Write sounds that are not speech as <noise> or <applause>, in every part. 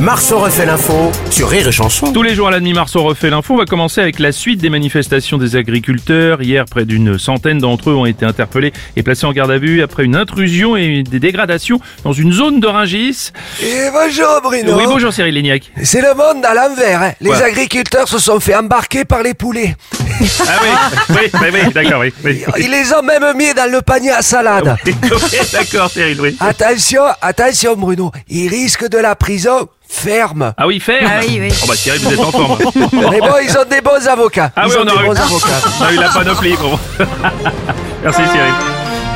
Marceau refait l'info sur Rire et Chanson. Tous les jours à la on refait l'info. On va commencer avec la suite des manifestations des agriculteurs. Hier, près d'une centaine d'entre eux ont été interpellés et placés en garde à vue après une intrusion et des dégradations dans une zone de. Et bonjour Bruno. Oui, bonjour Cyril Lignac. C'est le monde à l'envers. hein. Les Ouais. agriculteurs se sont fait embarquer par les poulets. Ah oui, oui, oui, oui, d'accord, oui. oui. Ils les ont même mis dans le panier à salade. Oui, d'accord, Cyril, oui. Attention, attention Bruno. Ils risquent de la prison ferme. Ah oui, ferme Ah oui, oui. Oh bah Cyril, vous êtes en forme. <laughs> Mais bon, ils ont des bons avocats. Ah ils oui, ont on des aurait bons avocats. <laughs> On a eu la panoplie. Bon. <laughs> Merci Cyril.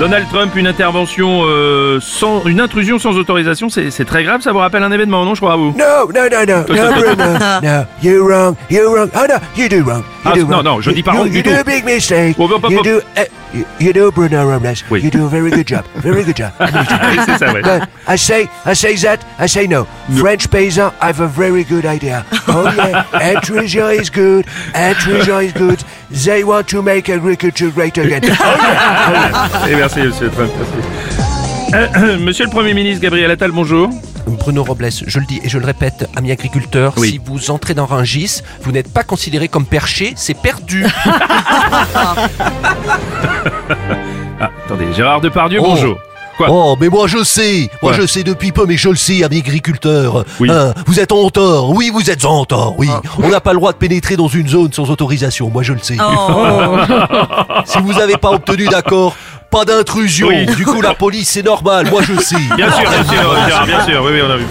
Donald Trump, une intervention euh, sans, une intrusion sans autorisation, c'est très grave. Ça vous rappelle un événement, non Je crois à vous? No, no, no, no, no, Bruno. No, you're wrong, you're wrong. Oh no, you do wrong. You Ah, do non, wrong. non, je dis pas You- wrong du You do tout. a big mistake. Bon, bon, bon, You bon. do, uh, you, you do, Bruno Robles. Oui. You do a very good job. Very good job. C'est ça, ouais. But I say, I say that, I say no. French paysan I have a very good idea. Oh yeah, intrusion is good, intrusion is good. They want to make agriculture great again. <laughs> Oh yeah. Et merci, monsieur Trump. merci. Euh, euh, monsieur le Premier ministre Gabriel Attal, bonjour. Bruno Robles, je le dis et je le répète, amis agriculteurs, Oui. si vous entrez dans Rungis, vous n'êtes pas considéré comme perché, c'est perdu. <laughs> <laughs> Ah, attendez, Gérard Depardieu, Oh. bonjour. Quoi Oh, mais moi je sais, moi Ouais. je sais depuis peu, mais je le sais, amis agriculteurs. Oui. Hein, vous êtes en tort, oui, vous êtes en tort, oui. On n'a pas le droit de pénétrer dans une zone sans autorisation, moi je le sais. Oh. <laughs> Si vous n'avez pas obtenu d'accord, pas d'intrusion. Oui. Du coup, la police, c'est normal, moi je <laughs> sais. Bien sûr, bien sûr, bien sûr, oui, oui, on a vu.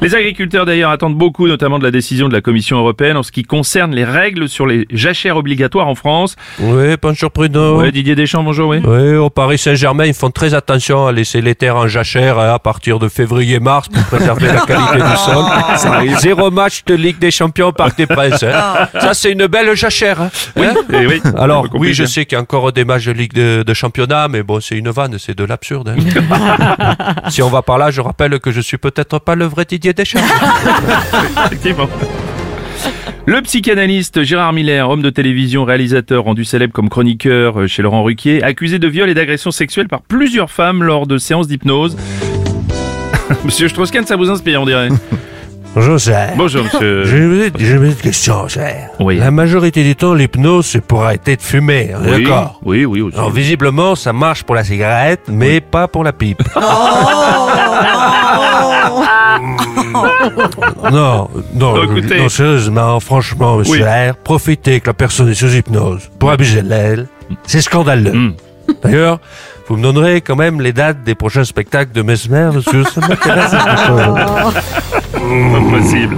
Les agriculteurs d'ailleurs attendent beaucoup, notamment de la décision de la Commission européenne en ce qui concerne les règles sur les jachères obligatoires en France. Oui, bonjour Bruno. Ouais, Didier Deschamps, bonjour, oui. Oui, au Paris Saint-Germain, ils font très attention à laisser les terres en jachère hein, à partir de février-mars pour préserver la qualité du sol. Zéro match de Ligue des Champions au Parc des Princes. hein. Ça, c'est une belle jachère. hein. Eh oui. Alors, oui, je sais qu'il y a encore des matchs de Ligue de, de Championnat, mais bon, c'est une vanne, c'est de l'absurde. hein. <laughs> si on va par là, je rappelle que je suis peut-être pas le Didier Deschamps. <laughs> Effectivement. Le psychanalyste Gérard Miller, homme de télévision, réalisateur rendu célèbre comme chroniqueur euh, chez Laurent Ruquier, accusé de viol et d'agression sexuelle par plusieurs femmes lors de séances d'hypnose. <laughs> Monsieur Strauss-Kahn, ça vous inspire, on dirait. Bonjour, cher. Bonjour, monsieur. J'ai une j'ai une petite question, cher. Oui. La majorité du temps, l'hypnose, c'est pour arrêter de fumer. on est Oui, D'accord. Oui, oui, aussi. Alors, visiblement, ça marche pour la cigarette, mais pas pour la pipe. Non, non, Non, écoutez. non, sérieusement, franchement, monsieur Oui. R, profiter que la personne est sous hypnose pour abuser de elle, c'est scandaleux. Hmm. D'ailleurs, vous me donnerez quand même les dates des prochains spectacles de Mesmer, que <laughs> ça m'intéresse. Pas possible.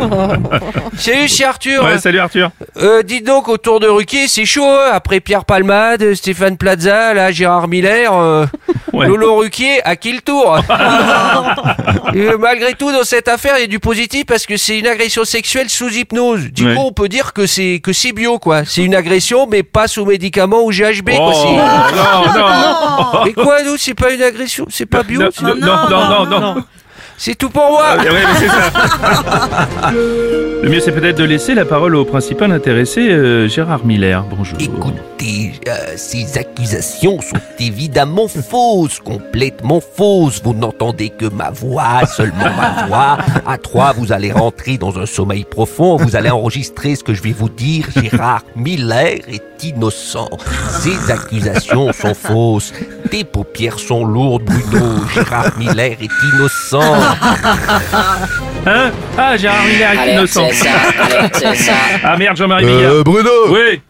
<laughs> Salut, c'est Arthur. Ouais, salut Arthur. Euh, dites donc, autour de Ruquier, c'est chaud, hein Après Pierre Palmade, Stéphane Plaza, là, Gérard Miller, euh, Ouais. Lolo Ruquier, à qui le tour <laughs> Euh, Malgré tout, dans cette affaire, il y a du positif parce que c'est une agression sexuelle sous hypnose. Du Ouais. coup, on peut dire que c'est que c'est bio, quoi. C'est une agression, mais pas sous médicaments ou GHB, Oh, quoi. c'est- non, non. Mais quoi, nous, c'est pas une agression, c'est pas bio, Non, c'est- non, non, non, non. C'est tout pour moi. Ah, ouais, mais c'est ça. <laughs> Le mieux, c'est peut-être de laisser la parole au principal intéressé, euh, Gérard Miller. Bonjour. Écoutez, euh, ces accusations sont <laughs> évidemment fausses, complètement fausses. Vous n'entendez que ma voix, seulement ma <laughs> voix. À trois, vous allez rentrer dans un sommeil profond. Vous allez enregistrer ce que je vais vous dire. Gérard Miller est innocent. Ces accusations sont fausses. Tes paupières sont lourdes, Bruno. <laughs> Gérard Miller est innocent. <laughs> Hein? Ah, Gérard Miller est innocent. <laughs> Ah merde, Jean-Marie Bigard. Euh, Bruno, Oui.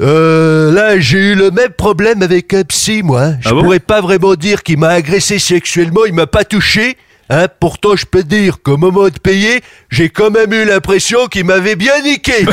euh, là j'ai eu le même problème avec un psy, moi. Je Ah bon? pourrais pas vraiment dire qu'il m'a agressé sexuellement, il m'a pas touché. Hein, pourtant, je peux dire qu'au moment de payer, j'ai quand même eu l'impression qu'il m'avait bien niqué.